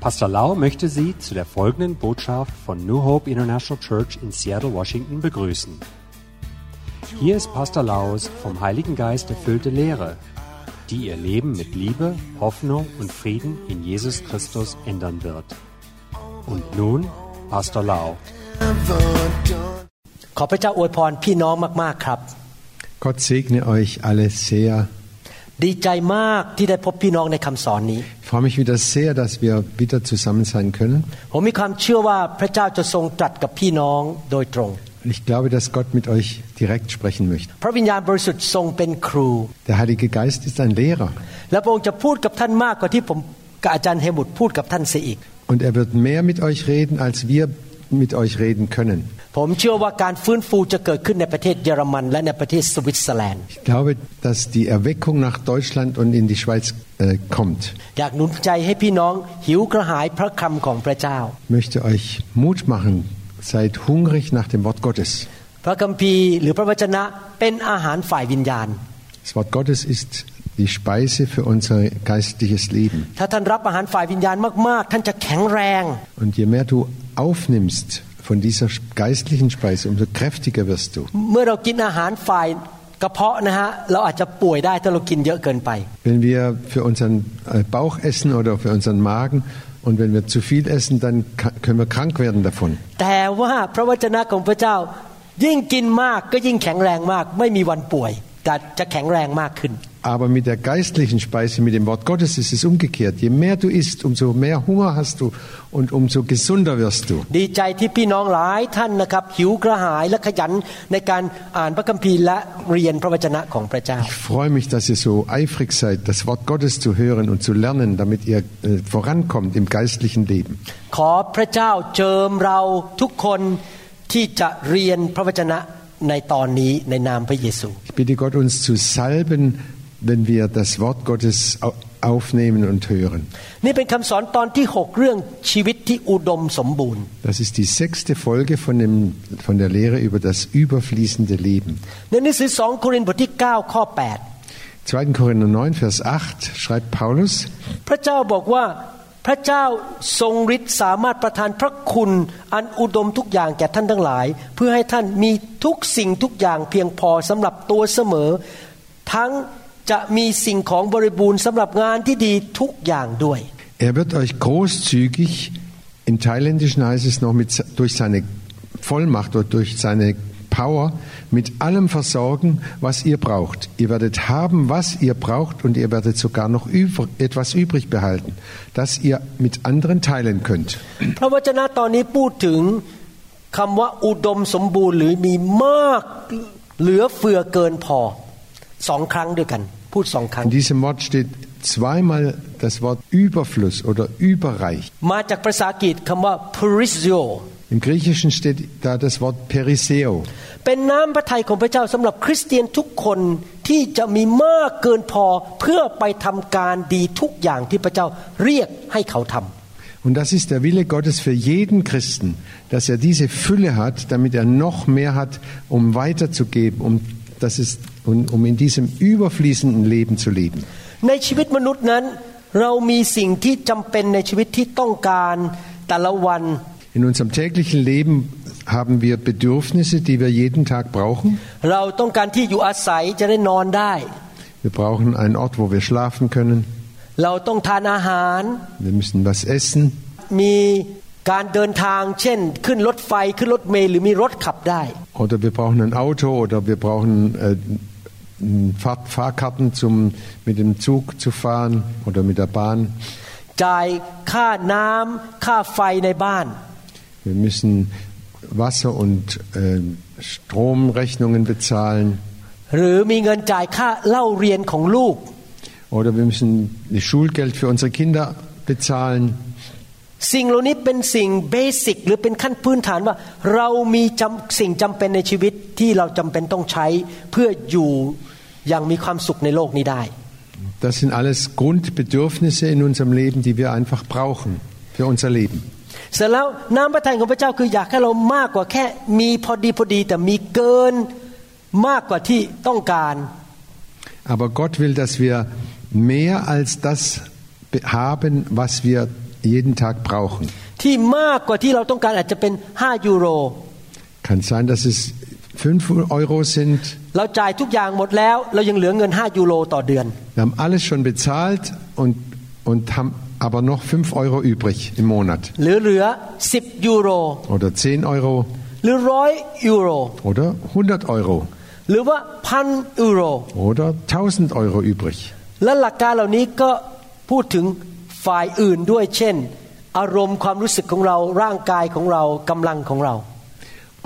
Pastor Lau möchte Sie zu der folgenden Botschaft von New Hope International Church in Seattle, Washington begrüßen. Hier ist Pastor Laus vom Heiligen Geist erfüllte Lehre, die Ihr Leben mit Liebe, Hoffnung und Frieden in Jesus Christus ändern wird. Und nun Pastor Lau. ขอพระเจ้าอวยพรพี่น้องมาก ๆ ครับ Gott segne euch alle sehr. ดีใจมากที่ได้พบพี่น้องในคำสอนนี้ ich freue mich wieder sehr, dass wir wieder zusammen sein können. Ich glaube, dass Gott mit euch direkt sprechen möchte. Der Heilige Geist ist ein Lehrer. Und er wird mehr mit euch reden, als wir mit euch reden können. ผมเชื่อว่าการฟื้นฟูจะเกิดขึ้นในประเทศเยอรมัน และในประเทศสวิตเซอร์แลนด์ Ich glaube, dass die Erweckung nach Deutschland und in die Schweiz äh, kommt. อยากหนุนใจให้พี่น้องหิวกระหายพระคำของพระเจ้า Ich möchte euch Mut machen. Seid hungrig nach dem Wort Gottes. พระคัมภีร์หรือพระวจนะเป็นอาหารฝ่ายวิญญาณ Das Wort Gottes ist die Speise für unser geistliches Leben. ถ้าท่านรับอาหารฝ่ายวิญญาณมากๆ ท่านจะแข็งแรง Und je mehr du aufnimmst von dieser geistlichen Speise, umso kräftiger wirst du. เมื่อเรากินอาหารฝ่ายกระเพาะนะฮะเราอาจจะป่วยได้ถ้าเรากินเยอะเกินไป Wenn wir für unseren äh, Bauch essen oder für unseren Magen und wenn wir zu viel essen, dann ka- können wir krank werden davon. แต่ว่าพระวจนะของพระเจ้า ยิ่งกินมากก็ยิ่งแข็งแรงมาก ไม่มีวันป่วย แต่จะแข็งแรงมากขึ้น Aber mit der geistlichen Speise, mit dem Wort Gottes ist es umgekehrt. Je mehr du isst, umso mehr Hunger hast du und umso gesunder wirst du. ดีใจที่พี่น้องหลายท่านนะครับ หิวกระหายและขยันในการอ่านพระคัมภีร์และเรียนพระวจนะของพระเจ้า Ich freue mich, dass ihr so eifrig seid, das Wort Gottes zu hören und zu lernen, damit ihr äh, vorankommt im geistlichen Leben. ขอพระเจ้าเจิมเราทุกคนที่จะเรียนพระวจนะ ในตอนนี้ในนามพระเยซู Ich bitte Gott, uns zu salben, wenn wir das Wort Gottes au- aufnehmen und hören. นี่เป็นคำสอนตอนที่ 6 เรื่องชีวิตที่อุดมสมบูรณ์ Das ist die sechste Folge von, dem, von der Lehre über das überfließende Leben. ในหนังสือ2โครินธ์บทที่ 9 ข้อ 2. Korinther 9, Vers 8 schreibt Paulus, 8 พระเจ้าบอกว่าพ ระเจ้าทรงฤทธิ์สามารถประทานพระคุณอันอุดมทุกอย่างแก่ท่านทั้งหลาย เพื่อให้ท่านมีทุกสิ่งทุกอย่างเพียงพอสำหรับตัวเสมอ ทั้งจะมีสิ่งของบริบูรณ์สำหรับงานที่ดีทุกอย่างด้วย er wird euch großzügig, im Thailändischen heißt es noch, mit, durch seine Vollmacht oder durch seine Power mit allem versorgen, was ihr braucht. Ihr werdet haben, was ihr braucht und ihr werdet sogar noch über, etwas übrig behalten, das ihr mit anderen teilen könnt. พระวจนะตอนนี้พูดถึงคำว่าอุดมสมบูรณ์หรือมีมากเหลือเฟือเกินพอสองครั้งด้วยกัน พูดสองครั้ง In diesem Wort steht zweimal das Wort Überfluss oder überreich. มาจากภาษาอังกฤษคำว่า perisio Im Griechischen steht da das Wort Periseo. เป็นน้ำพระทัยของพระเจ้าสำหรับคริสเตียนทุกคนที่จะมีมากเกินพอเพื่อไปทำการดีทุกอย่างที่พระเจ้าเรียกให้เขาทำ Und das ist der Wille Gottes für jeden Christen, dass er diese Fülle hat, damit er noch mehr hat, um weiterzugeben, um, das ist, um, um in diesem überfließenden Leben zu leben. ในชีวิตมนุษย์นั้น เรามีสิ่งที่จำเป็นในชีวิตที่ต้องการแต่ละวัน In unserem täglichen Leben haben wir Bedürfnisse, die wir jeden Tag brauchen. เราต้องการที่อยู่อาศัยจะได้นอนได้ Wir brauchen einen Ort, wo wir schlafen können. เราต้องทานอาหาร Wir müssen was essen. มีการเดินทาง เช่น ขึ้นรถไฟขึ้นรถเมล์หรือมีรถขับได้ Oder wir brauchen ein Auto oder wir brauchen äh, Fahr Fahrkarten, zum mit dem Zug zu fahren oder mit der Bahn. จ่ายค่าน้ำค่าไฟในบ้าน Wir müssen Wasser- und äh, Stromrechnungen bezahlen. หรือมีเงินจ่ายค่าเล่าเรียนของลูก Oder wir müssen das Schulgeld für unsere Kinder bezahlen. สิ่งเหล่านี้เป็นสิ่งเบสิกหรือเป็นขั้นพื้นฐานว่า เรามีจำสิ่งจำเป็นในชีวิตที่เราจำเป็นต้องใช้เพื่ออยู่อย่างมีความสุขในโลกนี้ได้ Das sind alles Grundbedürfnisse in unserem Leben, die wir einfach brauchen für unser Leben. เสร็จแล้วน้ำพระทัยของพระเจ้าคืออยากให้เรามากกว่าแค่ มีพอดีพอดีแต่มีเกินมากกว่าที่ต้องการ Aber Gott will, dass wir mehr als das be- haben, was wir jeden Tag brauchen. ที่มากกว่าที่เราต้องการอาจจะเป็น 5 ยูโร Kann sein, dass es 5 Euro sind. เราจ่ายทุกอย่างหมดแล้ว เรายังเหลือเงิน 5 ยูโรต่อเดือน Wir haben alles schon bezahlt und, und haben aber noch 5 Euro übrig im Monat. หรือเหลือ 10 ยูโร Oder 10 Euro หรือร้อยยูโร oder 100 Euro หรือว่าพันยูโร oder 1000 Euro übrig. และหลักการเหล่านี้ก็พูดถึงฝ่ายอื่นด้วยเช่น อารมณ์ความรู้สึกของเราร่างกายของเรากำลังของเรา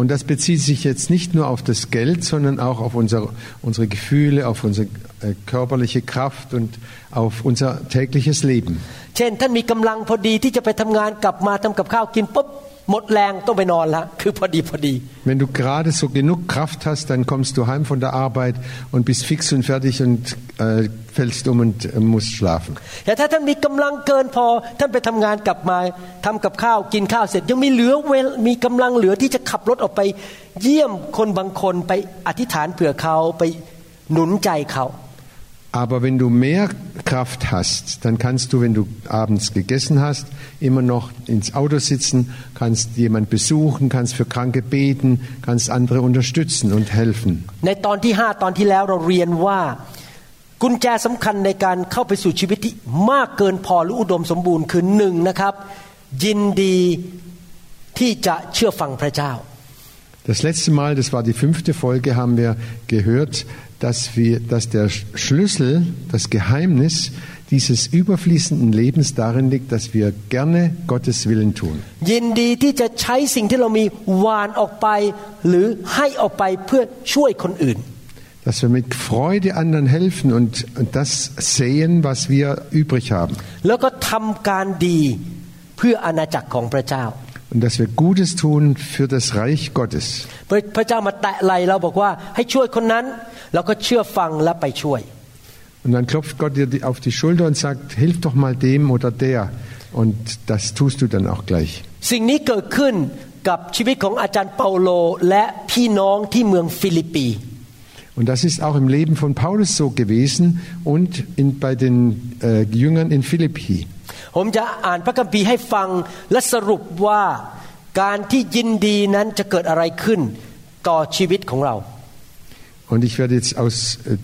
Und das bezieht sich jetzt nicht nur auf das Geld, sondern auch auf unser, unsere Gefühle, auf unsere äh, körperliche Kraft und auf unser tägliches Leben. เช่น ท่านมีกำลังพอดีที่จะไปทำงานกลับมาทำกับข้าวกินปุ๊บหมดแรงต้องไปนอนละคือพอดีพอดี Wenn du gerade so genug Kraft hast, dann kommst du heim von der Arbeit und bist fix und fertig und äh, fällst um und äh, musst schlafen. แต่ถ้าท่านมีกำลังเกินพอท่านไปทำงานกลับมาทำกับข้าวกินข้าวเสร็จยังมีเหลือเวลมีกำลังเหลือที่จะขับรถออกไป เยี่ยมคนบางคนไปอธิษฐานเผื่อเขาไปหนุนใจเขา Aber wenn du mehr Kraft hast, dann kannst du, wenn du abends gegessen hast, immer noch ins Auto sitzen, kannst jemand besuchen, kannst für Kranke beten, kannst andere unterstützen und helfen. ในตอนที่ห้าตอนที่แล้วเราเรียนว่า กุญแจสำคัญในการเข้าไปสู่ชีวิตที่มากเกินพอหรืออุดมสมบูรณ์คือหนึ่งนะครับ ยินดีที่จะเชื่อฟังพระเจ้า Das letzte Mal, das war die fünfte Folge, haben wir gehört, dass, wir, dass der Schlüssel, das Geheimnis dieses überfließenden Lebens darin liegt, dass wir gerne Gottes Willen tun. ยินดีที่จะใช้สิ่งที่เรามีวานออกไป หรือให้ออกไปเพื่อช่วยคนอื่น Dass wir mit Freude anderen helfen und, und das sehen, was wir übrig haben. แล้วก็ทำการดีเพื่ออาณาจักรของพระเจ้า Und dass wir Gutes tun für das Reich Gottes. พระพระเจ้ามาแตะไหลเราบอกว่าให้ช่วยคนนั้น แล้วก็เชื่อฟังและไปช่วย Und dann klopft Gott dir die- auf die Schulter und sagt, hilf doch mal dem oder der. Und das tust du dann auch gleich. สิ่งนี้เกิดขึ้นกับชีวิตของอาจารย์เปาโลและพี่น้องที่เมืองฟิลิปปี Und das ist auch im Leben von Paulus so gewesen und in, bei den äh, Jüngern in Philippi. ผมจะอ่านพระคัมภีร์ให้ฟังและสรุปว่าการที่ยินดีนั้นจะเกิดอะไรขึ้นต่อชีวิตของเรา Und ich werde jetzt aus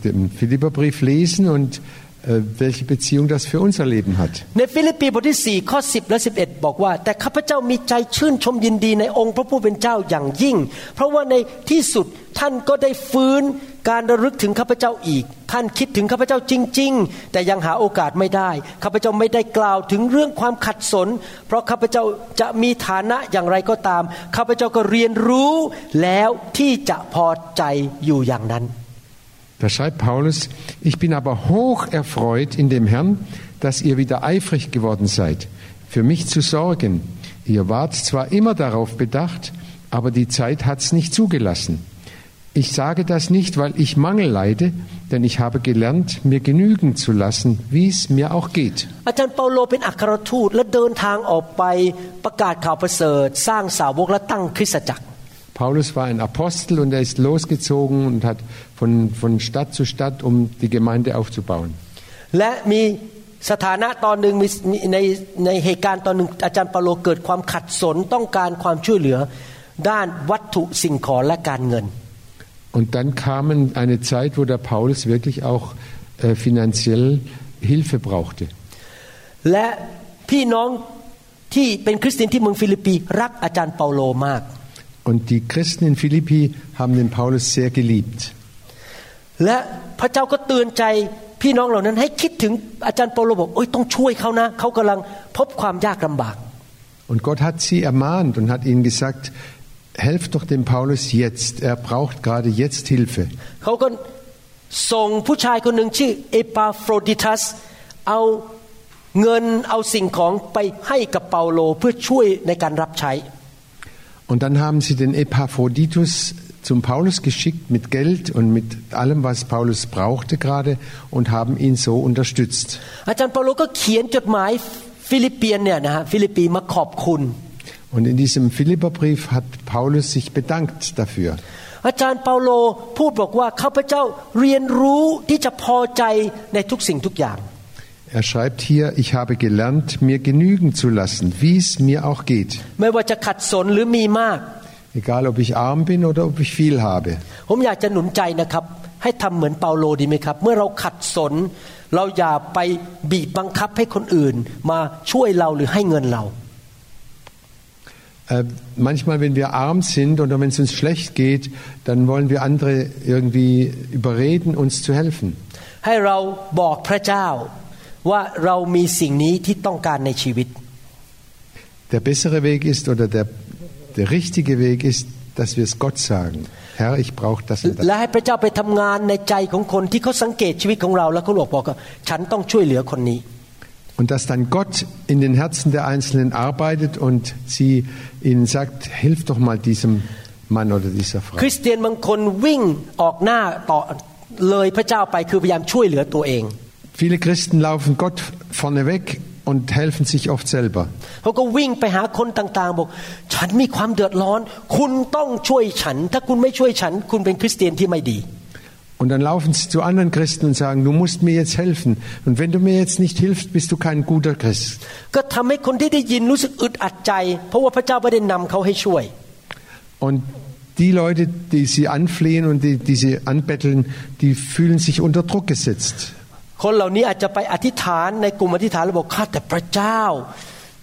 dem Philipperbrief lesen und welche Beziehung das für unser Leben hat. ในฟิลิปปีบทที่4ข้อ10และ11 บอกว่า แต่ข้าพเจ้ามีใจชื่นชมยินดีในองค์พระผู้เป็นเจ้าอย่างยิ่ง เพราะว่าในที่สุดท่านก็ได้ฟื้นการระลึกถึงข้าพเจ้าอีก ท่านคิดถึงข้าพเจ้าจริง ๆ แต่ยังหาโอกาสไม่ได้ข้าพเจ้าไม่ได้กล่าวถึงเรื่องความขัดสน เพราะข้าพเจ้าจะมีฐานะอย่างไรก็ตามข้าพเจ้าก็เรียนรู้แล้วที่จะพอใจอยู่อย่างนั้น Da schreibt Paulus, ich bin aber hoch erfreut in dem Herrn, dass ihr wieder eifrig geworden seid, für mich zu sorgen. Ihr wart zwar immer darauf bedacht, aber die Zeit hat's nicht zugelassen. Ich sage das nicht, weil ich Mangel leide, denn ich habe gelernt, mir genügen zu lassen, wie es mir auch geht. อาจารย์เปาโลเป็นอัครทูตและเดินทางออกไปประกาศข่าวประเสริฐ สร้างสาวกและตั้งคริสตจักร Paulus war ein Apostel und er ist losgezogen und hat von, von Stadt zu Stadt, um die Gemeinde aufzubauen. และมีสถานะตอนหนึ่งมีมีในในเหตุการณ์ตอนหนึ่งอาจารย์เปาโลเกิดความขัดสนต้องการความช่วยเหลือ ด้านวัตถุสิ่งของและการเงิน Und dann kam eine Zeit, wo der Paulus wirklich auch äh, finanziell Hilfe brauchte. และพี่น้องที่เป็นคริสเตียนที่เมืองฟิลิปปีรักอาจารย์เปาโลมาก Und die Christen in Philippi haben den Paulus sehr geliebt. และพระเจ้าก็เตือนใจพี่น้องเหล่านั้นให้คิดถึงอาจารย์เปาโลบอกโอ้ยต้องช่วยเขานะเขากำลังพบความยากลำบาก Und Gott hat sie ermahnt und hat ihnen gesagt, helft doch dem Paulus jetzt. Er braucht gerade jetzt Hilfe. เขาก็ส่งผู้ชายคนหนึ่งชื่อเอปาโฟรดิทัสเอาเงินเอาสิ่งของไปให้กับเปาโลเพื่อช่วยในการรับใช้ Und dann haben sie den Epaphroditus zum Paulus geschickt mit Geld und mit allem, was Paulus brauchte gerade und haben ihn so unterstützt. อาจารย์เปาโลก็เขียนจดหมายฟิลิปเปียนเนี่ยนะฮะฟิลิปปีมาขอบคุณ Und in diesem Philipperbrief hat Paulus sich bedankt dafür. อาจารย์เปาโลพูดบอกว่าข้าพเจ้าเรียนรู้ที่จะพอใจในทุกสิ่งทุกอย่าง Er schreibt hier, ich habe gelernt, mir genügen zu lassen, wie es mir auch geht. ไม่ว่าจะขัดสนหรือมีมาก Egal, ob ich arm bin oder ob ich viel habe. ผมอยากจะหนุนใจนะครับ ให้ทำเหมือนเปาโลดีไหมครับ เมื่อเราขัดสน เราอย่าไปบีบบังคับให้คนอื่น มาช่วยเราหรือให้เงินเรา Äh, manchmal, wenn wir arm sind oder wenn es uns schlecht geht, dann wollen wir andere irgendwie überreden, uns zu helfen. ให้เราบอกพระเจ้า ว่าเรามีสิ่งนี้ที่ต้องการในชีวิต Der bessere Weg ist oder der, der richtige Weg ist, dass wir es Gott sagen. Herr, ich brauche das und และ das. ให้พระเจ้าไปทำงานในใจของคนที่เขาสังเกตชีวิตของเรา แล้วเขาบอกบอกว่าฉันต้องช่วยเหลือคนนี้ Und dass dann Gott in den Herzen der Einzelnen arbeitet und sie ihnen sagt, hilf doch mal diesem Mann oder dieser ค Frau. ริสเตียนบางคนวิ่งออกหน้าต่อเลยพระเจ้าไปคือพยายามช่วยเหลือตัวเอง Viele Christen laufen Gott vorneweg und helfen sich oft selber. เขาก็วิ่งไปหาคนต่างๆ บอก ฉันมีความเดือดร้อน คุณต้องช่วยฉัน ถ้าคุณไม่ช่วยฉัน คุณเป็นคริสเตียนที่ไม่ดี Und dann laufen sie zu anderen Christen und sagen, du musst mir jetzt helfen. Und wenn du mir jetzt nicht hilfst, bist du kein guter Christ. ก็ทำให้คนที่ได้ยินรู้สึกอึดอัดใจ เพราะว่าพระเจ้าไม่ได้นำเขาให้ช่วย Und die Leute, die sie anflehen und die, die sie anbetteln, die fühlen sich unter Druck gesetzt. คนเหล่านี้อาจจะไปอธิษฐานในกลุ่มอธิษฐานแล้วบอกข้าแต่พระเจ้า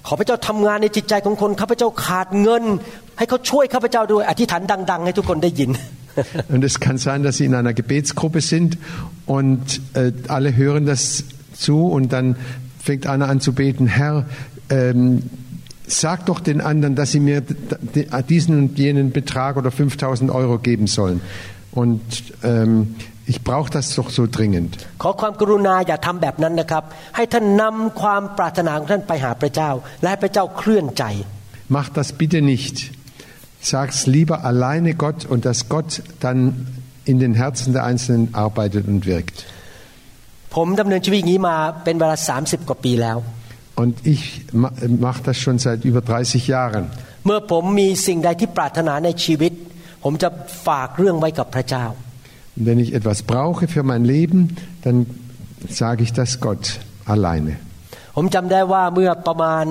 ขอพระเจ้าทำงานในจิตใจของคนข้าพเจ้าขาดเงิน ให้เขาช่วยข้าพเจ้าด้วยอธิษฐานดัง ๆ ให้ทุกคนได้ยิน Und es kann sein, dass sie in einer Gebetsgruppe sind und äh, alle hören das zu und dann fängt einer an zu beten, Herr, ähm, sag doch den anderen, dass sie mir d- d- diesen und jenen Betrag oder 5000 Euro geben sollen. Und ähm, ich brauche das doch so dringend. ขอความกรุณาอย่าทำแบบนั้นนะครับ ให้ท่านนำความปรารถนาของท่านไปหาพระเจ้า และให้พระเจ้าเคลื่อนใจ Mach das bitte nicht. Sag's lieber alleine Gott und dass Gott dann in den Herzen der Einzelnen arbeitet und wirkt. ผมดำเนินชีวิตอย่างนี้มาเป็นเวลา 30 กว่าปีแล้ว Und ich mache das schon seit über 30 Jahren. เมื่อผมมีสิ่งใดที่ปรารถนาในชีวิต ผมจะฝากเรื่องไว้กับพระเจ้า Und wenn ich etwas brauche für mein Leben, dann sage ich das Gott alleine. ผมจำได้ว่าเมื่อประมาณ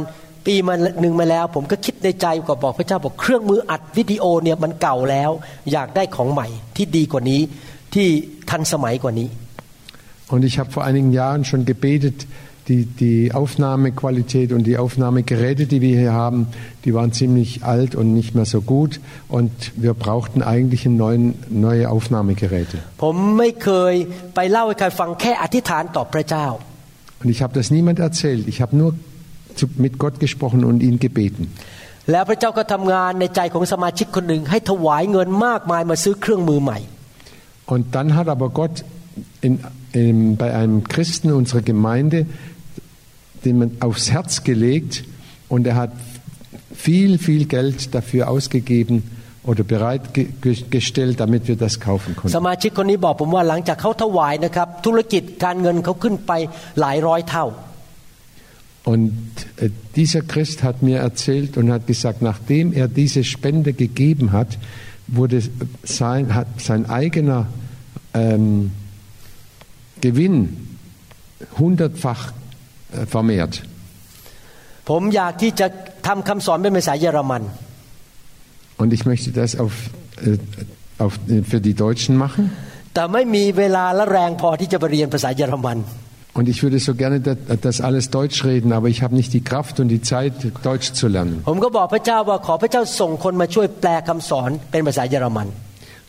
ปีมาหนึ่งมาแล้ว ผมก็คิดในใจก็บอกพระเจ้าบอกเครื่องมืออัดวิดีโอเนี่ยมันเก่าแล้ว อยากได้ของใหม่ที่ดีกว่านี้ที่ทันสมัยกว่านี้ Und ich habe vor einigen Jahren schon gebetet, die, die Aufnahmequalität und die Aufnahmegeräte, die wir hier haben, die waren ziemlich alt und nicht mehr so gut. Und wir brauchten eigentlich einen neuen, neue Aufnahmegeräte. ผมไม่เคยไปเล่าให้ใครฟังแค่อธิษฐานต่อพระเจ้า Und ich habe das niemand erzählt. Ich habe nur zu, mit Gott gesprochen und ihn gebeten. แล้วพระเจ้าก็ทำงานในใจของสมาชิกคนหนึ่งให้ถวายเงินมากมายมาซื้อเครื่องมือใหม่ Und dann hat aber Gott in, in, bei einem Christen unserer Gemeinde den man aufs Herz gelegt und er hat viel, viel Geld dafür ausgegeben oder bereitgestellt, damit wir das kaufen ส konnten. มาชิกคนนี้บอกผมว่าหลังจากเขาถวายนะครับ ธุรกิจการเงินเขาขึ้นไปหลายร้อยเท่า Und äh, dieser Christ hat mir erzählt und hat gesagt, nachdem er diese Spende gegeben hat, wurde sein, hat sein eigener ähm, Gewinn hundertfach äh, vermehrt. ผมอยากที่จะทำคำสอนเป็นภาษาเยอรมัน Und ich möchte das auf, äh, auf, äh, für die Deutschen machen. แต่ไม่มีเวลาและแรงพอที่จะไปเรียนภาษาเยอรมัน Und ich würde so gerne das, das alles Deutsch reden, aber ich habe nicht die Kraft und die Zeit, Deutsch zu lernen.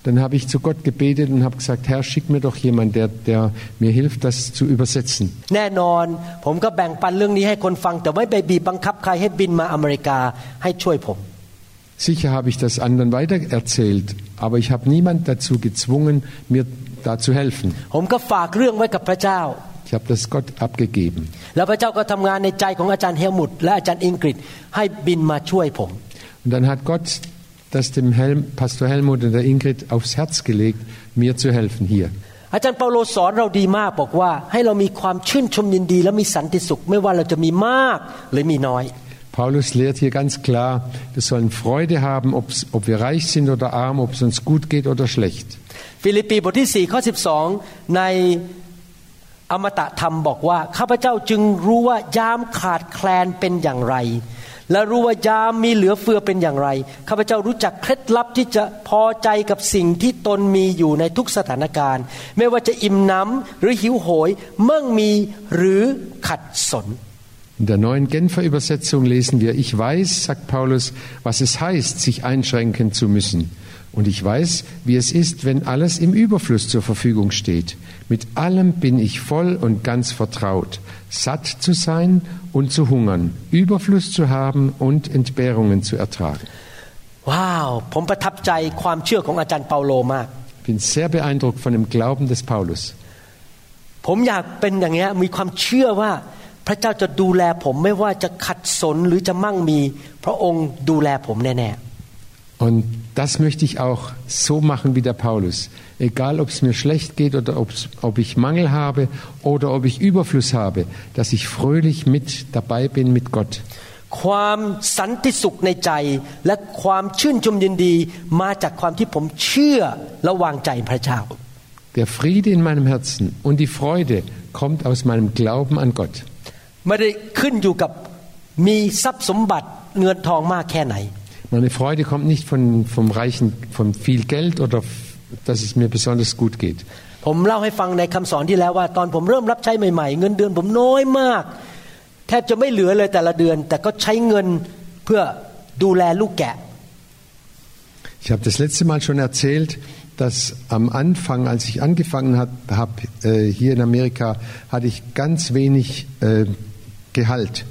Dann habe ich zu Gott gebetet und habe gesagt, Herr, schick mir doch jemand, der, der mir hilft, das zu übersetzen. แน่นอนผมก็แบ่งปันเรื่องนี้ให้คนฟัง แต่ไม่ไปบีบบังคับใครให้บินมาอเมริกาให้ช่วยผม Sicher habe ich das anderen weitererzählt, aber ich habe niemand dazu gezwungen, mir da zu helfen. ผมก็ฝากเรื่องไว้กับพระเจ้า Ich habe das Gott abgegeben. แล้วพระเจ้าก็ทำงานในใจของอาจารย์เฮลมุตและอาจารย์อิงกฤษให้บินมาช่วยผม Und dann hat Gott das dem Helm, Pastor Helmut und der Ingrid aufs Herz gelegt, mir zu helfen hier. อาจารย์เปาโลสอนเราดีมากบอกว่า ให้เรามีความชื่นชมยินดี และมีสันติสุข ไม่ว่าเราจะมีมากหรือมีน้อย Paulus lehrt hier ganz klar, wir sollen Freude haben, ob's, ob wir reich sind oder arm, ob es uns gut geht oder schlecht. ฟิลิปปีบทที่4ข้อ12 ใน อมตะธรรมบอกว่าข้าพเจ้าจึงรู้ว่ายามขาดแคลนเป็นอย่างไร และรู้ว่ายามมีเหลือเฟือเป็นอย่างไรข้าพเจ้ารู้จักเคล็ดลับที่จะพอใจกับสิ่งที่ตนมีอยู่ในทุกสถานการณ์ ไม่ว่าจะอิ่มน้ำหรือหิวโหยมั่งมีหรือขัดสน In der neuen Genfer Übersetzung lesen wir, ich weiß, sagt Paulus, was es heißt, sich einschränken zu müssen. Und ich weiß, wie es ist, wenn alles im Überfluss zur Verfügung steht. Mit allem bin ich voll und ganz vertraut, satt zu sein und zu hungern, Überfluss zu haben und Entbehrungen zu ertragen. ว้าว ผมประทับใจความเชื่อของอาจารย์เปาโลมาก Ich bin sehr beeindruckt von dem Glauben des Paulus. ผมอยากเป็นอย่างเงี้ยมีความเชื่อว่า พระเจ้าจะดูแลผมไม่ว่าจะขัดสนหรือจะมั่งมี พระองค์ดูแลผมแน่ Und das möchte ich auch so machen wie der Paulus. Egal, ob es mir schlecht geht oder ob's- ob ich Mangel habe oder ob ich Überfluss habe, dass ich fröhlich mit dabei bin mit Gott. ๆความสันติสุขในใจ และความชื่นชมยินดี มาจากความที่ผมเชื่อและวางใจพระเจ้า Der Friede in meinem Herzen und die Freude kommt aus meinem Glauben an Gott. ไม่ได้ขึ้นอยู่กับมีทรัพย์สมบัติเงินทองมากแค่ไหน Meine Freude kommt nicht von, vom Reichen, von viel Geld oder f- dass es mir besonders gut geht. ผมเล่าให้ฟังในคำสอนที่แล้วว่า ตอนผมเริ่มรับใช้ใหม่ๆ เงินเดือนผมน้อยมาก แทบจะไม่เหลือเลยแต่ละเดือน แต่ก็ใช้เงินเพื่อดูแลลูกแกะ Ich habe das letzte Mal schon erzählt, dass am Anfang, als ich angefangen habe, hab, äh, hier in Amerika, hatte ich ganz wenig äh, Gehalt.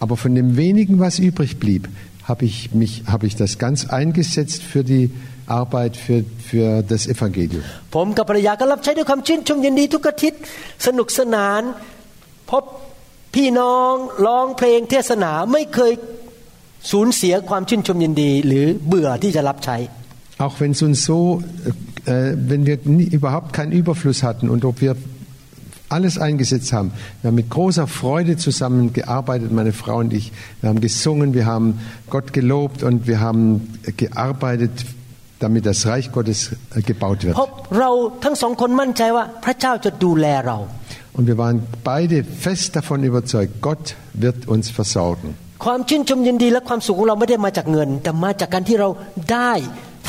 Aber von dem wenigen, was übrig blieb, habe ich, mich, habe ich das ganz eingesetzt für die Arbeit, für, für das Evangelium. ผมกับภรรยาก็รับใช้ด้วยความชื่นชมยินดีทุกอาทิตย์สนุกสนาน พบพี่น้องร้องเพลงเทศนาไม่เคยสูญเสียความชื่นชมยินดี หรือเบื่อที่จะรับใช้ Auch wenn es uns so, äh, äh, wenn wir nie, überhaupt keinen Überfluss hatten und ob wir alles eingesetzt haben. Wir haben mit großer Freude zusammengearbeitet, meine Frau und ich. Wir haben gesungen, wir haben Gott gelobt und wir haben gearbeitet, damit das Reich Gottes äh, gebaut wird. เพราะเราทั้งสองคนมั่นใจว่าพระเจ้าจะดูแลเรา Und wir waren beide fest davon überzeugt, Gott wird uns versorgen. ความชื่นชมยินดีและความสุขของเราไม่ได้มาจากเงิน แต่มาจากการที่เราได้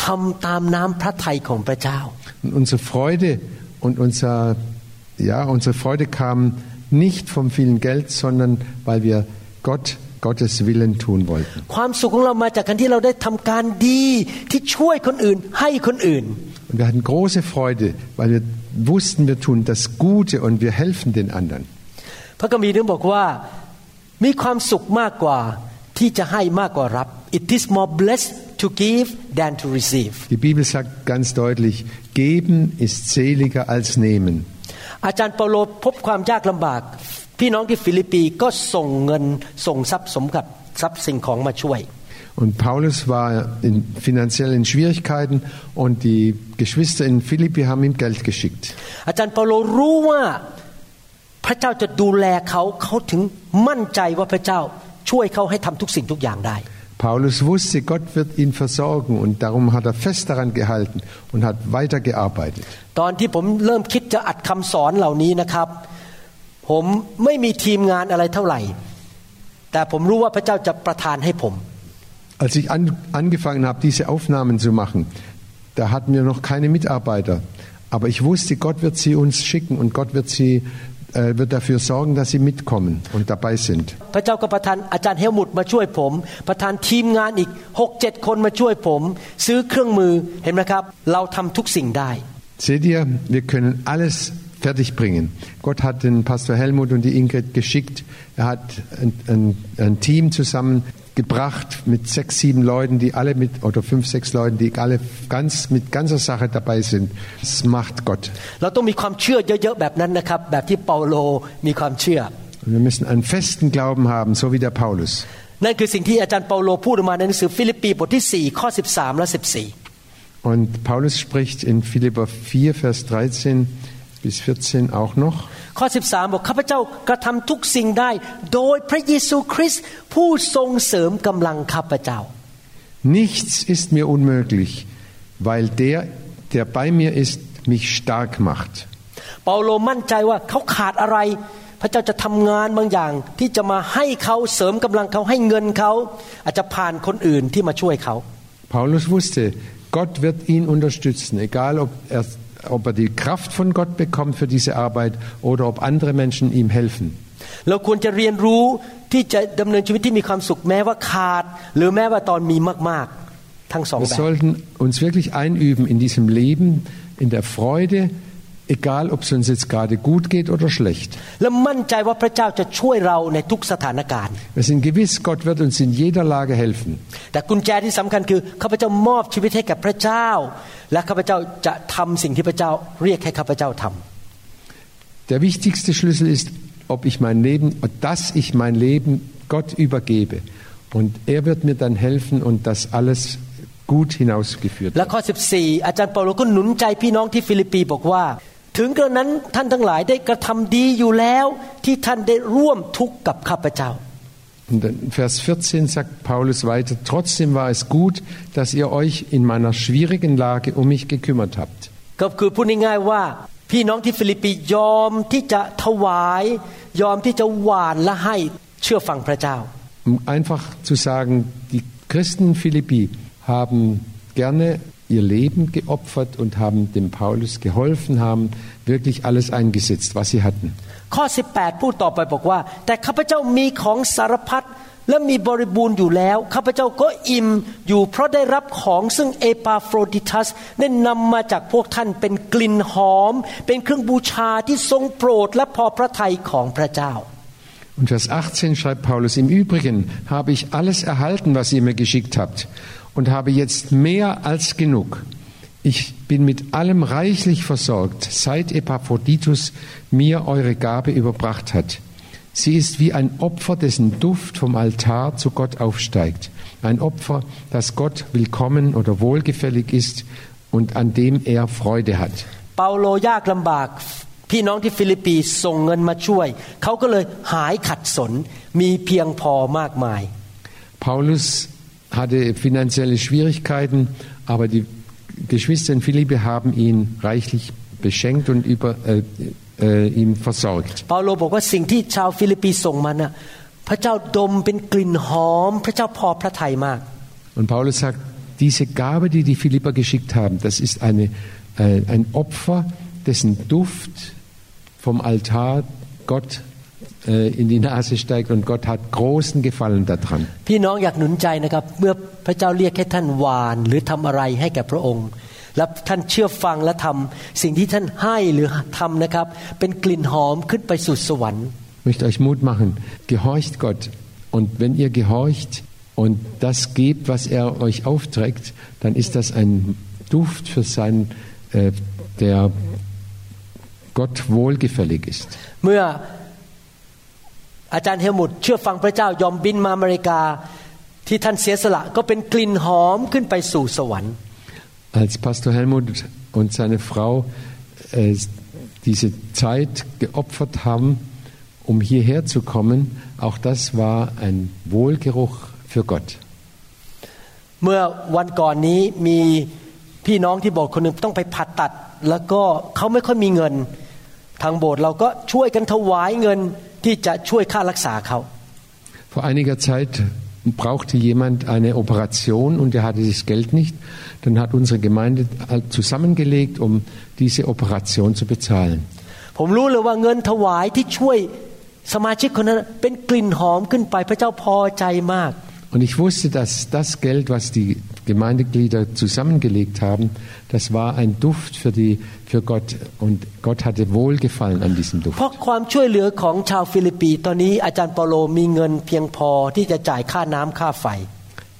ทำตามน้ำพระทัยของพระเจ้า Und unsere Freude und unser, ja, unsere Freude kam nicht vom vielen Geld, sondern weil wir Gott, Gottes Willen tun wollten. ความสุขของเรามาจากการที่เราได้ทำการดีที่ช่วยคนอื่นให้คนอื่น Und wir hatten große Freude, weil wir wussten, wir tun das Gute und wir helfen den anderen. พระคัมภีร์นึงบอกว่ามีความสุขมากกว่าที่จะให้มากกว่ารับ it is more blessed to give than to receive Die Bibel sagt ganz deutlich, geben ist seliger als nehmen. อาจารย์เปาโลพบความยากลำบาก พี่น้องที่ฟิลิปปีก็ส่งเงินส่งทรัพย์สมบัติทรัพย์สิ่งของมาช่วย Und Paulus war in, finanziell in Schwierigkeiten und die Geschwister in Philippi haben ihm Geld geschickt. อาจารย์เปาโลรู้ว่าพระเจ้าจะดูแลเขาเขาถึงมั่นใจว่าพระเจ้าช่วยเขาให้ทำทุกสิ่งทุกอย่างได้ Paulus wusste, Gott wird ihn versorgen und darum hat er fest daran gehalten und hat weitergearbeitet. ตอนที่ผมเริ่มคิดจะอัดคำสอนเหล่านี้นะครับ ผมไม่มีทีมงานอะไรเท่าไหร่ แต่ผมรู้ว่าพระเจ้าจะประทานให้ผม Als ich an, angefangen habe, diese Aufnahmen zu machen, da hatten wir noch keine Mitarbeiter. Aber ich wusste, Gott wird sie uns schicken und Gott wird, sie, äh, wird dafür sorgen, dass sie mitkommen und dabei sind. พระเจ้าก็ประทานอาจารย์เฮลมุตมาช่วยผม ประทานทีมงานอีกหกเจ็ดคนมาช่วยผม ซื้อเครื่องมือเห็นไหมครับ เราทำทุกสิ่งได้ Seht ihr, wir können alles fertigbringen. Gott hat den Pastor Helmut und die Ingrid geschickt. Er hat ein, ein, ein Team zusammengebracht mit sechs, sieben Leuten, die alle mit, oder fünf, sechs Leuten, die alle ganz, mit ganzer Sache dabei sind. Das macht Gott. เราต้องมีความเชื่อเยอะๆแบบนั้นนะครับ แบบที่เปาโลมีความเชื่อ Und wir müssen einen festen Glauben haben, so wie der Paulus. นั่นคือสิ่งที่อาจารย์เปาโลพูดออกมาในหนังสือฟิลิปปีบทที่ 4 ข้อ 13 และ 14 Und Paulus spricht in Philipper 4, Vers 13 bis 14 auch noch. ข้อ 13 บอกข้าพเจ้ากระทำทุกสิ่งได้ โดยพระเยซูคริสต์ผู้ทรงเสริมกำลังข้าพเจ้า Nichts ist mir unmöglich, weil der, der bei mir ist, mich stark macht. เปาโลมั่นใจว่าเขาขาดอะไร พระเจ้าจะทำงานบางอย่าง ที่จะมาให้เขาเสริมกำลังเขาให้เงินเขาอาจจะผ่านคนอื่นที่มาช่วยเขา Paulus wusste, Gott wird ihn unterstützen, egal ob er, ob er die Kraft von Gott bekommt für diese Arbeit oder ob andere Menschen ihm helfen. เราควรจะเรียนรู้ที่จะดำเนินชีวิตที่มีความสุขแม้ว่าขาด หรือแม้ว่าตอนมีมากๆ ทั้งสอง Wir แบบ sollten uns wirklich einüben in diesem Leben, in der Freude, egal ob es uns jetzt gerade gut geht oder schlecht. Wir sind gewiss, Gott wird uns in jeder Lage helfen. Der wichtigste Schlüssel ist, ob ich mein Leben, dass ich mein Leben Gott übergebe. Und er wird mir dann helfen und das alles gut hinausgeführt. Wird. ข้อ 14 อาจารย์เปาโลก็หนุนใจพี่น้องที่ฟิลิปปีบอกว่า ถึงกระนั้นท่านทั้งหลายได้กระทำดีอยู่แล้ว ที่ท่านได้ร่วมทุกข์กับข้าพเจ้า Und in Vers 14 sagt Paulus weiter, trotzdem war es gut, dass ihr euch in meiner schwierigen Lage um mich gekümmert habt. ก็คือพูดง่ายๆว่า พี่น้องที่ฟิลิปปียอมที่จะถวาย ยอมที่จะหวานและให้เชื่อฟังพระเจ้า Um einfach zu sagen, die Christen in Philippi haben gerne ihr Leben geopfert und haben dem Paulus geholfen, haben wirklich alles eingesetzt, was sie hatten. ข้อ 18 พูดต่อไปบอกว่า แต่ข้าพเจ้ามีของสารพัดและมีบริบูรณ์อยู่แล้วข้าพเจ้าก็อิ่มอยู่เพราะได้รับของซึ่งเอปาโฟรดิทัสได้นำมาจากพวกท่านเป็นกลิ่นหอม เป็นเครื่องบูชาที่ทรงโปรดและพอพระทัยของพระเจ้า Und Vers 18 schreibt Paulus, im Übrigen habe ich alles erhalten, was ihr mir geschickt habt und habe jetzt mehr als genug. Ich bin mit allem reichlich versorgt, seit Epaphroditus mir eure Gabe überbracht hat. Sie ist wie ein Opfer, dessen Duft vom Altar zu Gott aufsteigt. Ein Opfer, das Gott willkommen oder wohlgefällig ist und an dem er Freude hat. เปาโลยากลำบาก พี่น้องที่ฟิลิปปีส่งเงินมาช่วย เขาก็เลยหายขัดสนมีเพียงพอมากมาย Paulus hatte finanzielle Schwierigkeiten, aber die Geschwister in Philippi haben ihn reichlich beschenkt und über, äh, äh, ihm versorgt. เปาโลบอกว่าสิ่งที่ชาวฟิลิปปีส่งมาน่ะพระเจ้าดมเป็นกลิ่นหอม พระเจ้าพอพระทัยมาก Und Paulus sagt, diese Gabe, die die Philipper geschickt haben, das ist eine, äh, ein Opfer, dessen Duft vom Altar Gott äh, in die Nase steigt und Gott hat großen Gefallen daran. พี่น้องอยากหนุนใจนะครับ เมื่อพระเจ้าเรียกให้ท่านหวาน หรือทำอะไรให้แก่พระองค์ แล้วท่านเชื่อฟังและทำสิ่งที่ท่านให้หรือทำนะครับ เป็นกลิ่นหอมขึ้นไปสู่สวรรค์ Ich möchte euch Mut machen, gehorcht Gott. Und wenn ihr gehorcht und das gebt, was er euch aufträgt, dann ist das ein Duft für sein, äh, der Gott wohlgefällig ist. เมื่อ อาจารย์เฮลมุตเชื่อฟังพระเจ้ายอมบินมาอเมริกาที่ท่านเสียสละก็เป็นกลิ่นหอมขึ้นไปสู่สวรรค์ Als Pastor Helmut und seine Frau äh, diese Zeit geopfert haben, um hierher zu kommen, auch das war ein Wohlgeruch für Gott. เมื่อวันก่อนนี้มีพี่น้องที่โบสถ์คนหนึ่งต้องไปผ่าตัด แล้วก็เขาไม่ค่อยมีเงิน ทางโบสถ์เราก็ช่วยกันถวายเงิน ที่จะช่วยค่ารักษาเขา Vor einiger Zeit brauchte jemand eine Operation und er hatte das Geld nicht. Dann hat unsere Gemeinde zusammengelegt, um diese Operation zu bezahlen. ผมรู้เลยว่าเงินถวายที่ช่วยสมาชิกคนนั้นเป็นกลิ่นหอมขึ้นไปพระเจ้าพอใจมาก Und ich wusste, dass das Geld, was die Gemeindeglieder zusammengelegt haben, das war ein Duft für, die, für Gott. Und Gott hatte Wohlgefallen an diesem เพ Duft. ราะความช่วยเหลือของชาวฟิลิปปีตอนนี้อาจารย์เปาโลมีเงินเพียงพอที่จะจ่ายค่าน้ำค่าไฟ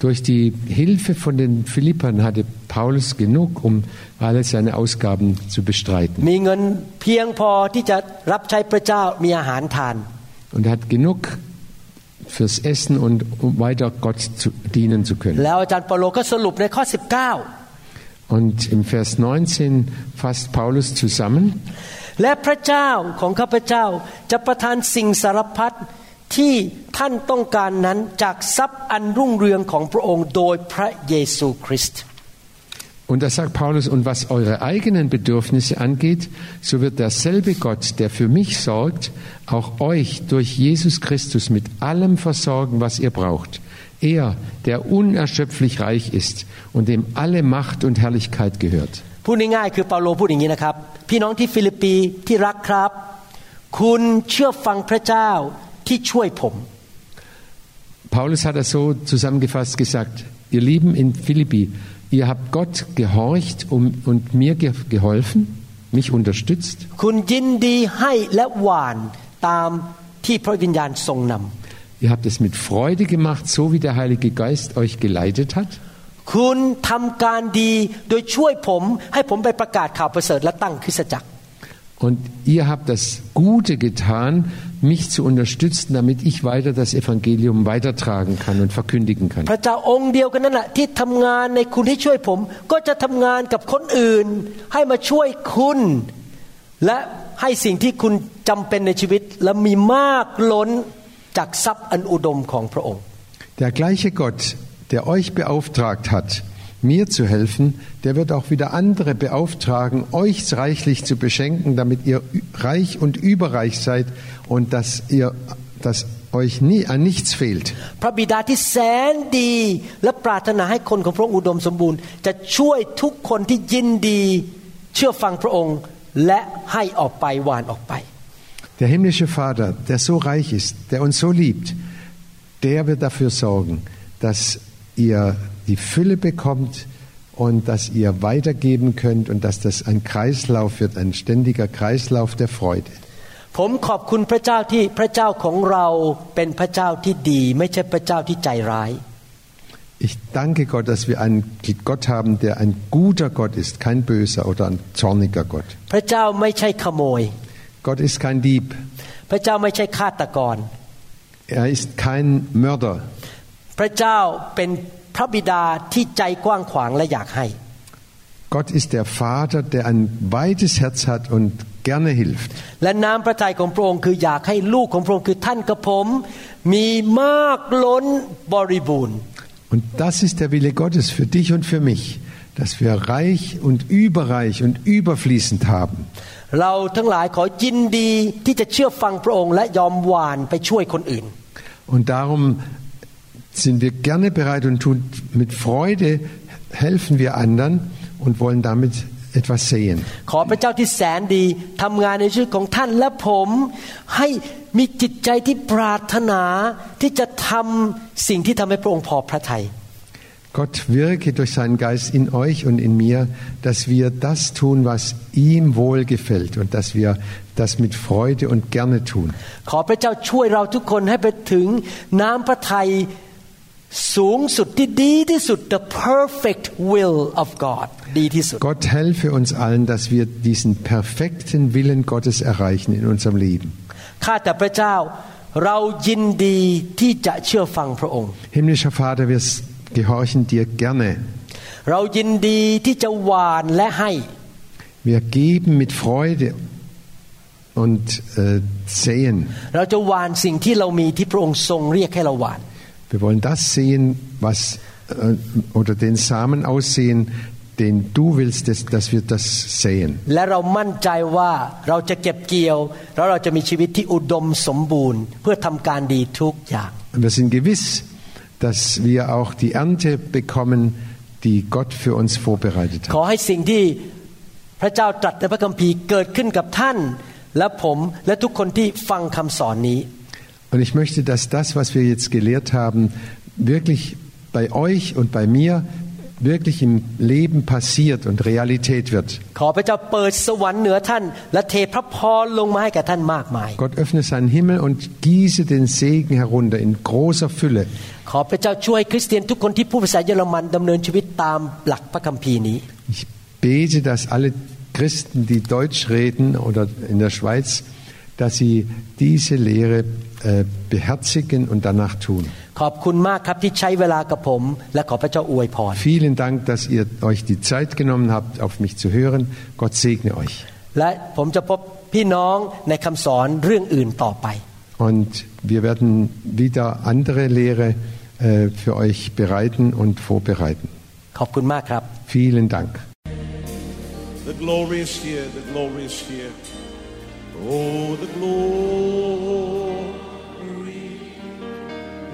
Durch die Hilfe von den Philippern hatte Paulus genug, um alle seine Ausgaben zu bestreiten. มีเงินเพียงพอที่จะรับใช้พระเจ้ามีอาหารทาน Und er hat genug fürs Essen und um weiter Gott zu, dienen zu können. แล้วอาจารย์เปาโลก็สรุปในข้อ Und im Vers 19 fasst Paulus zusammen, 19และพระเจ้าของข้าพเจ้าจะประทานสิ่งสารพัดที่ท่านต้องการนั้นจากทรัพย์อันรุ่งเรืองของพระองค์โดยพระเยซูคริสต์ Und da sagt Paulus, und was eure eigenen Bedürfnisse angeht, so wird derselbe Gott, der für mich sorgt, auch euch durch Jesus Christus mit allem versorgen, was ihr braucht. Er, der unerschöpflich reich ist und dem alle Macht und Herrlichkeit gehört. พูดง่ายๆคือเปาโลพูดอย่างนี้นะครับ พี่น้องที่ฟิลิปปีที่รักครับ คุณเชื่อฟังพระเจ้าที่ช่วยผม Paulus hat das so zusammengefasst gesagt, ihr Lieben in Philippi, ihr habt Gott gehorcht um, und mir ge geholfen, mich unterstützt. คุณยินดีให้และหวานตามที่พระวิญญาณทรงนำ Ihr habt es mit Freude gemacht, so wie der Heilige Geist euch geleitet hat. คุณทำการดีโดยช่วยผมให้ผมไปประกาศข่าวประเสริฐและตั้งคริสตจักร und ihr habt das Gute getan, mich zu unterstützen, damit ich weiter das Evangelium weitertragen kann und verkündigen kann. Der gleiche Gott, der euch beauftragt hat, mir zu helfen, der wird auch wieder andere beauftragen, euch reichlich zu beschenken, damit ihr reich und überreich seid und dass ihr, dass euch nie an nichts fehlt. พระบิดาที่แสนดี และปรารถนาให้คนของพระองค์อุดมสมบูรณ์ จะช่วยทุกคนที่ยินดี เชื่อฟังพระองค์ และให้ออกไปหวานออกไป Der himmlische Vater, der so reich ist, der uns so liebt, der wird dafür sorgen, dass ihr die Fülle bekommt und dass ihr weitergeben könnt und dass das ein Kreislauf wird, ein ständiger Kreislauf der Freude. ผมขอบคุณพระเจ้าที่พระเจ้าของเราเป็นพระเจ้าที่ดีไม่ใช่พระเจ้าที่ใจร้าย ich danke Gott, dass wir einen Gott haben, der ein guter Gott ist, kein böser oder ein zorniger Gott. Gott ist kein Dieb. Er ist kein Mörder. พระเจ้าเป็นพระบิดาที่ใจกว้างขวางและอยากให้ Gott ist der Vater, der ein weites Herz hat und gerne hilft. และน้ำพระทัยของพระองค์คืออยากให้ลูกของพระองค์คือท่านกับผม มีมากล้นบริบูรณ์ Und das ist der Wille Gottes für dich und für mich, dass wir reich und überreich und überfließend haben. เราทั้งหลายขอยินดีที่จะเชื่อฟังพระองค์ และยอมหวานไปช่วยคนอื่น Und darum sind wir gerne bereit und tun mit Freude helfen wir anderen und wollen damit etwas sehen. ขอพระเจ้าที่แสนดีทำงานในชีวิตของท่านและผม ให้มีจิตใจที่ปรารถนาที่จะทำสิ่งที่ทำให้พระองค์พอพระทัย Gott wirke durch seinen Geist in euch und in mir, dass wir das tun, was ihm wohlgefällt und dass wir das mit Freude und gerne tun. ขอพระเจ้าช่วยเราทุกคนให้ไปถึงน้ำพระทัย สูงสุดที่ดีที่สุด the perfect will of God ดีที่สุด Gott helfe uns allen, dass wir diesen perfekten Willen Gottes erreichen in unserem Leben. ข้าแต่พระเจ้าเรายินดีที่จะเชื่อฟังพระองค์ Himmlischer Vater, wir gehorchen dir gerne. เรายินดีที่จะหวานและให้ Wir geben mit Freude und äh, sehen. เราจะหวานสิ่งที่เรามีที่พระองค์ทรงเรียกให้เราหวาน Wir wollen das sehen, was äh, oder den Samen aussehen, den du willst, dass, dass wir das sehen. และเรามั่นใจว่าเราจะเก็บเกี่ยว แล้วเราจะมีชีวิตที่อุดมสมบูรณ์ เพื่อทำการดีทุกอย่าง Und wir sind gewiss, dass wir auch die Ernte bekommen, die Gott für uns vorbereitet ขอ hat. ให้สิ่งที่พระเจ้าตรัสในพระคัมภีร์เกิดขึ้นกับท่าน และผมและทุกคนที่ฟังคำสอนนี้ Und ich möchte, dass das, was wir jetzt gelehrt haben, wirklich bei euch und bei mir wirklich im Leben passiert und Realität wird. ขอพระเจ้าเปิดสวรรค์เหนือท่าน และเทพระพรลงมาให้แก่ท่านมากมาย Gott öffne seinen Himmel und gieße den Segen herunter in großer Fülle. ขอพระเจ้าช่วยคริสเตียนทุกคนที่พูดภาษาเยอรมันดำเนินชีวิตตามหลักพระคัมภีร์นี้ Ich bete, dass alle Christen, die Deutsch reden oder in der Schweiz, dass sie diese Lehre äh, beherzigen und danach tun. ขอบคุณมากครับที่ใช้เวลากับผม และขอพระเจ้าอวยพร Vielen Dank, dass ihr euch die Zeit genommen habt, auf mich zu hören. Gott segne euch. และผมจะพบพี่น้องในคำสอนเรื่องอื่นต่อไป Und wir werden wieder andere Lehre äh, für euch bereiten und vorbereiten. ขอบคุณมากครับ Vielen Dank. The glory is here, the glory is here. Oh, the glory is here.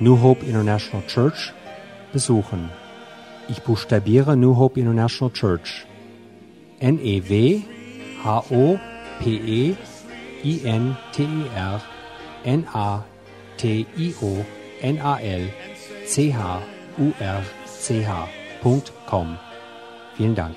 www.New Hope International Church besuchen. Ich buchstabiere New Hope International Church. N-E-W-H-O-P-E-I-N-T-E-R N-A-T-I-O-N-A-L-C-H-U-R-C-H.com. Vielen Dank.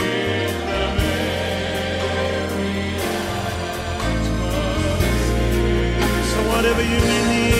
you in